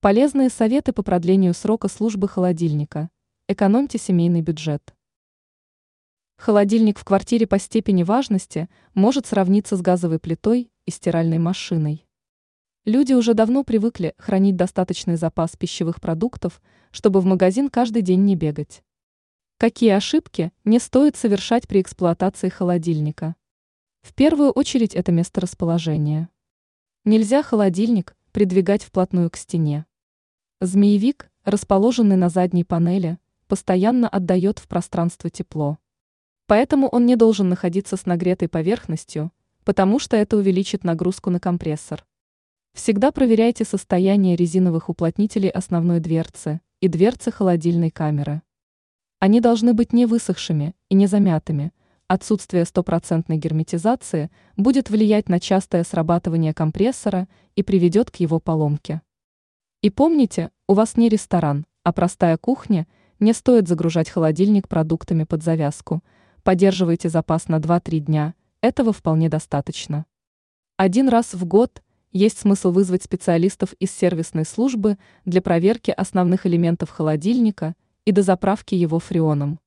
Полезные советы по продлению срока службы холодильника. Экономьте семейный бюджет. Холодильник в квартире по степени важности может сравниться с газовой плитой и стиральной машиной. Люди уже давно привыкли хранить достаточный запас пищевых продуктов, чтобы в магазин каждый день не бегать. Какие ошибки не стоит совершать при эксплуатации холодильника? В первую очередь это месторасположение. Нельзя холодильник придвигать вплотную к стене. Змеевик, расположенный на задней панели, постоянно отдает в пространство тепло. Поэтому он не должен находиться с нагретой поверхностью, потому что это увеличит нагрузку на компрессор. Всегда проверяйте состояние резиновых уплотнителей основной дверцы и дверцы холодильной камеры. Они должны быть не высохшими и не замятыми. Отсутствие стопроцентной герметизации будет влиять на частое срабатывание компрессора и приведет к его поломке. И помните, у вас не ресторан, а простая кухня, не стоит загружать холодильник продуктами под завязку – Поддерживайте запас на 2-3 дня, этого вполне достаточно. Один раз в год есть смысл вызвать специалистов из сервисной службы для проверки основных элементов холодильника и дозаправки его фреоном.